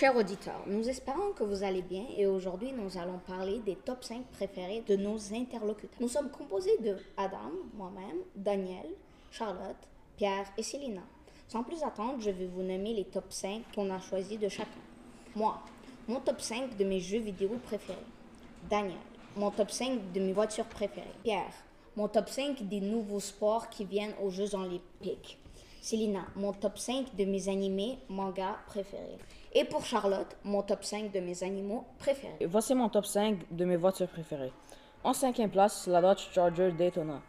chers auditeurs, nous espérons que vous allez bien et aujourd'hui nous allons parler des top 5 préférés de nos interlocuteurs. Nous sommes composés de Adam, moi-même, Daniel, Charlotte, Pierre et Célina. Sans plus attendre, je vais vous nommer les top 5 qu'on a choisis de chacun. Moi, mon top 5 de mes jeux vidéo préférés. Daniel, mon top 5 de mes voitures préférées. Pierre, mon top 5 des nouveaux sports qui viennent aux Jeux olympiques. Célina, mon top 5 de mes animés, mangas préférés. Et pour Charlotte, mon top 5 de mes animaux préférés. Voici mon top 5 de mes voitures préférées. En cinquième place, la Dodge Charger Daytona.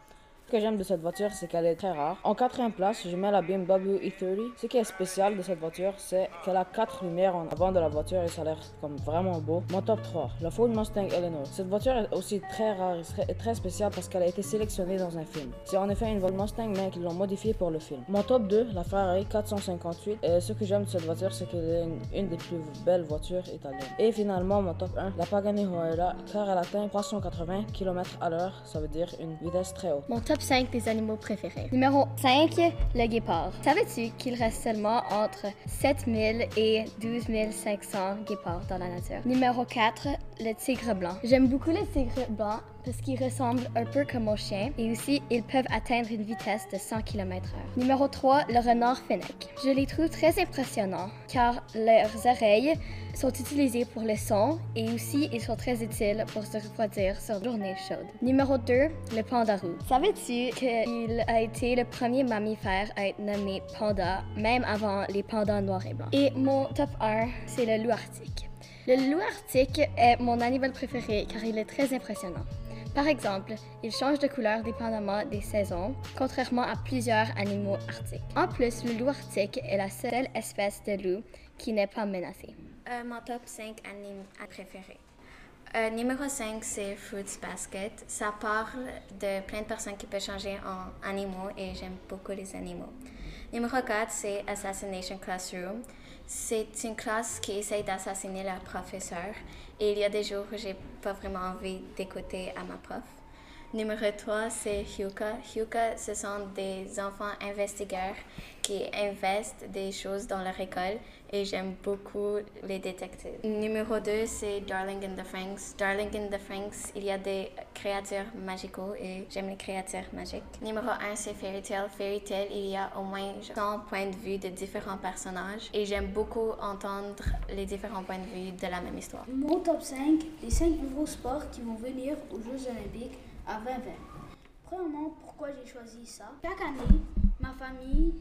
Que j'aime de cette voiture, c'est qu'elle est très rare. En quatrième place, je mets la BMW E30. Ce qui est spécial de cette voiture, c'est qu'elle a quatre lumières en avant de la voiture et ça a l'air comme vraiment beau. Mon top 3, la Ford Mustang Eleanor. Cette voiture est aussi très rare et très spéciale parce qu'elle a été sélectionnée dans un film. C'est en effet une Ford Mustang, mais qu'ils l'ont modifiée pour le film. Mon top 2, la Ferrari 458. Et ce que j'aime de cette voiture, c'est qu'elle est une, des plus belles voitures italiennes. Et finalement, mon top 1, la Pagani Huayra, car elle atteint 380 km à l'heure, ça veut dire une vitesse très haute. Mon top 5 des animaux préférés. Numéro 5, le guépard. Savais-tu qu'il reste seulement entre 7000 et 12 500 guépards dans la nature? Numéro 4, le tigre blanc. J'aime beaucoup le tigre blanc parce qu'ils ressemblent un peu comme aux chiens et aussi ils peuvent atteindre une vitesse de 100 km/h. Numéro 3, le renard fennec. Je les trouve très impressionnants car leurs oreilles sont utilisées pour le son et aussi ils sont très utiles pour se refroidir sur une journée chaude. Numéro 2, le pandarou. Savais-tu qu'il a été le premier mammifère à être nommé panda même avant les pandas noirs et blancs? Et mon top 1, c'est le loup arctique. Le loup arctique est mon animal préféré car il est très impressionnant. Par exemple, il change de couleur dépendamment des saisons, contrairement à plusieurs animaux arctiques. En plus, le loup arctique est la seule espèce de loup qui n'est pas menacée. Euh, mon top 5 animaux préférés. Euh, numéro 5, c'est Fruits Basket. Ça parle de plein de personnes qui peuvent changer en animaux et j'aime beaucoup les animaux. Numéro 4, c'est Assassination Classroom. C'est une classe qui essaye d'assassiner leur professeur et il y a des jours où j'ai pas vraiment envie d'écouter à ma prof. Numéro 3, c'est Hyuka. Hyuka, ce sont des enfants investigateurs qui investissent des choses dans leur école et j'aime beaucoup les détectives. Numéro 2, c'est Darling in the Franks. Darling in the Franks, il y a des créatures magiques et j'aime les créatures magiques. Numéro 1, c'est Fairy Tail. Fairy Tail, il y a au moins 100 points de vue de différents personnages et j'aime beaucoup entendre les différents points de vue de la même histoire. Mon top 5, les 5 nouveaux sports qui vont venir aux Jeux Olympiques à 2020. Premièrement, pourquoi j'ai choisi ça? Chaque année, ma famille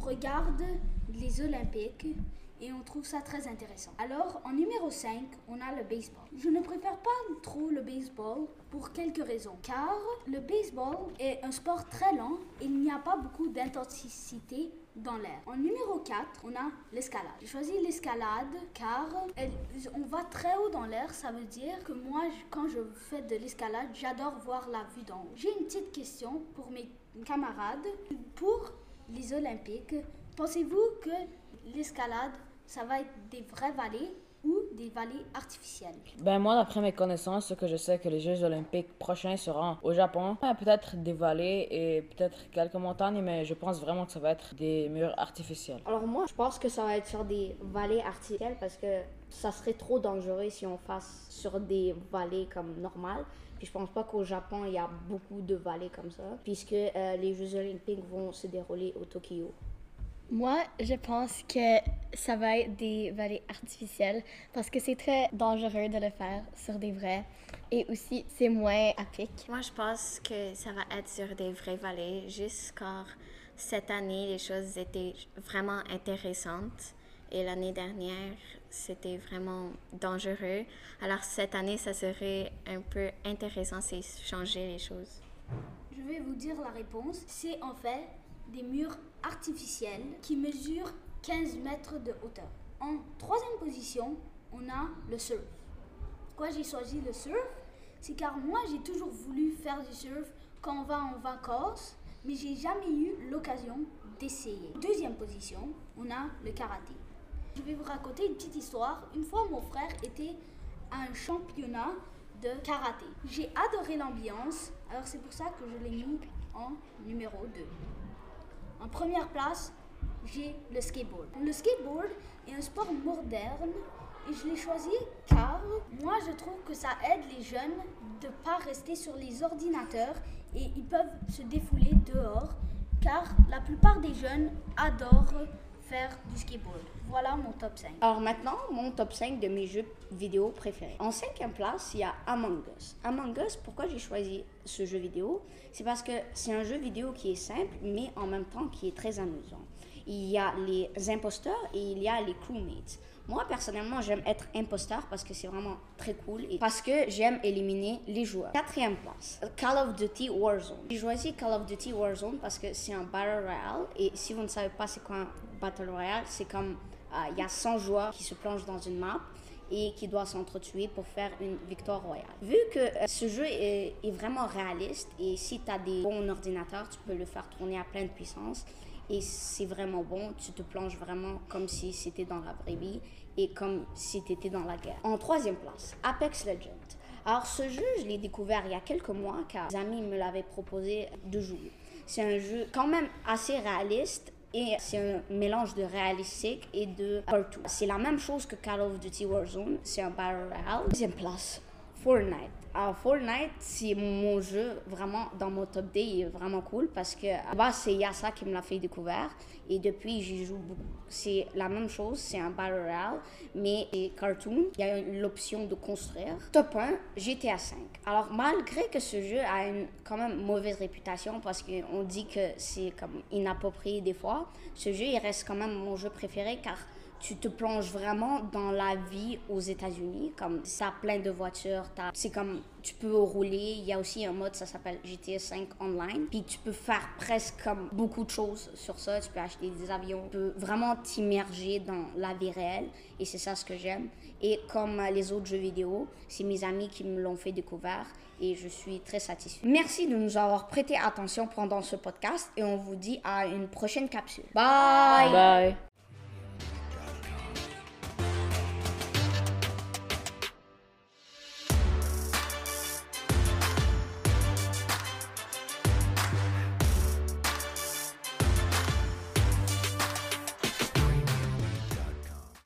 regarde les Olympiques et on trouve ça très intéressant. Alors, en numéro 5, on a le baseball. Je ne préfère pas trop le baseball pour quelques raisons. Car le baseball est un sport très lent et il n'y a pas beaucoup d'intensité dans l'air. En numéro 4, on a l'escalade. J'ai choisi l'escalade car on va très haut dans l'air. Ça veut dire que moi, quand je fais de l'escalade, j'adore voir la vue d'en haut. J'ai une petite question pour mes camarades. Pour les Olympiques, pensez-vous que l'escalade ça va être des vraies vallées ou des vallées artificielles? Ben moi, d'après mes connaissances, ce que je sais que les Jeux olympiques prochains seront au Japon. Peut-être des vallées et peut-être quelques montagnes, mais je pense vraiment que ça va être des murs artificiels. Alors moi, je pense que ça va être sur des vallées artificielles parce que ça serait trop dangereux si on fasse sur des vallées comme normales. Puis je pense pas qu'au Japon, il y a beaucoup de vallées comme ça, puisque euh, les Jeux olympiques vont se dérouler au Tokyo. Moi, je pense que ça va être des vallées artificielles parce que c'est très dangereux de le faire sur des vrais et aussi c'est moins à pic. Moi, je pense que ça va être sur des vraies vallées juste car cette année, les choses étaient vraiment intéressantes et l'année dernière, c'était vraiment dangereux. Alors cette année, ça serait un peu intéressant si changer les choses. Je vais vous dire la réponse. C'est en fait des murs artificiels qui mesurent 15 mètres de hauteur. En troisième position, on a le surf. Pourquoi j'ai choisi le surf? C'est car moi j'ai toujours voulu faire du surf quand on va en vacances, mais j'ai jamais eu l'occasion d'essayer. Deuxième position, on a le karaté. Je vais vous raconter une petite histoire. Une fois, mon frère était à un championnat de karaté. J'ai adoré l'ambiance, alors c'est pour ça que je l'ai mis en numéro 2. En première place, j'ai le skateboard. Le skateboard est un sport moderne et je l'ai choisi car moi je trouve que ça aide les jeunes de pas rester sur les ordinateurs et ils peuvent se défouler dehors car la plupart des jeunes adorent faire du skateboard. Voilà mon top 5. Alors maintenant, mon top 5 de mes jeux vidéo préférés. En cinquième place, il y a Among Us. Among Us, pourquoi j'ai choisi ce jeu vidéo? C'est parce que c'est un jeu vidéo qui est simple, mais en même temps qui est très amusant. Il y a les imposteurs et il y a les crewmates. Moi, personnellement, j'aime être imposteur parce que c'est vraiment très cool et parce que j'aime éliminer les joueurs. Quatrième place, Call of Duty Warzone. J'ai choisi Call of Duty Warzone parce que c'est un Battle Royale et si vous ne savez pas c'est quoi un Battle Royale, c'est comme euh, il y a 100 joueurs qui se plongent dans une map et qui doivent s'entretuer pour faire une victoire royale. Vu que euh, ce jeu est, est, vraiment réaliste et si tu as des bons ordinateurs, tu peux le faire tourner à pleine puissance et c'est vraiment bon. Tu te plonges vraiment comme si c'était dans la vraie vie et comme si tu étais dans la guerre. En troisième place, Apex Legends. Alors ce jeu, je l'ai découvert il y a quelques mois car des amis me l'avaient proposé de jouer. C'est un jeu quand même assez réaliste et c'est un mélange de réalistique et de cartoon. C'est la même chose que Call of Duty Warzone, c'est un Battle Royale. Deuxième place, Fortnite. Alors, Fortnite, c'est mon jeu vraiment dans mon top day, il est vraiment cool parce que bah, c'est Yassa qui me l'a fait découvrir et depuis j'y joue beaucoup. C'est la même chose, c'est un Battle Royale, mais c'est cartoon. Il y a l'option de construire. Top 1, GTA 5. Alors, malgré que ce jeu a une quand même mauvaise réputation parce qu'on dit que c'est comme inapproprié des fois, ce jeu il reste quand même mon jeu préféré car tu te plonges vraiment dans la vie aux États-Unis. Comme ça, plein de voitures. C'est comme tu peux rouler. Il y a aussi un mode, ça s'appelle GTA 5 Online. Puis tu peux faire presque comme beaucoup de choses sur ça. Tu peux acheter des avions. Tu peux vraiment t'immerger dans la vie réelle. Et c'est ça ce que j'aime. Et comme les autres jeux vidéo, c'est mes amis qui me l'ont fait découvrir. Et je suis très satisfait. Merci de nous avoir prêté attention pendant ce podcast. Et on vous dit à une prochaine capsule. Bye! Bye!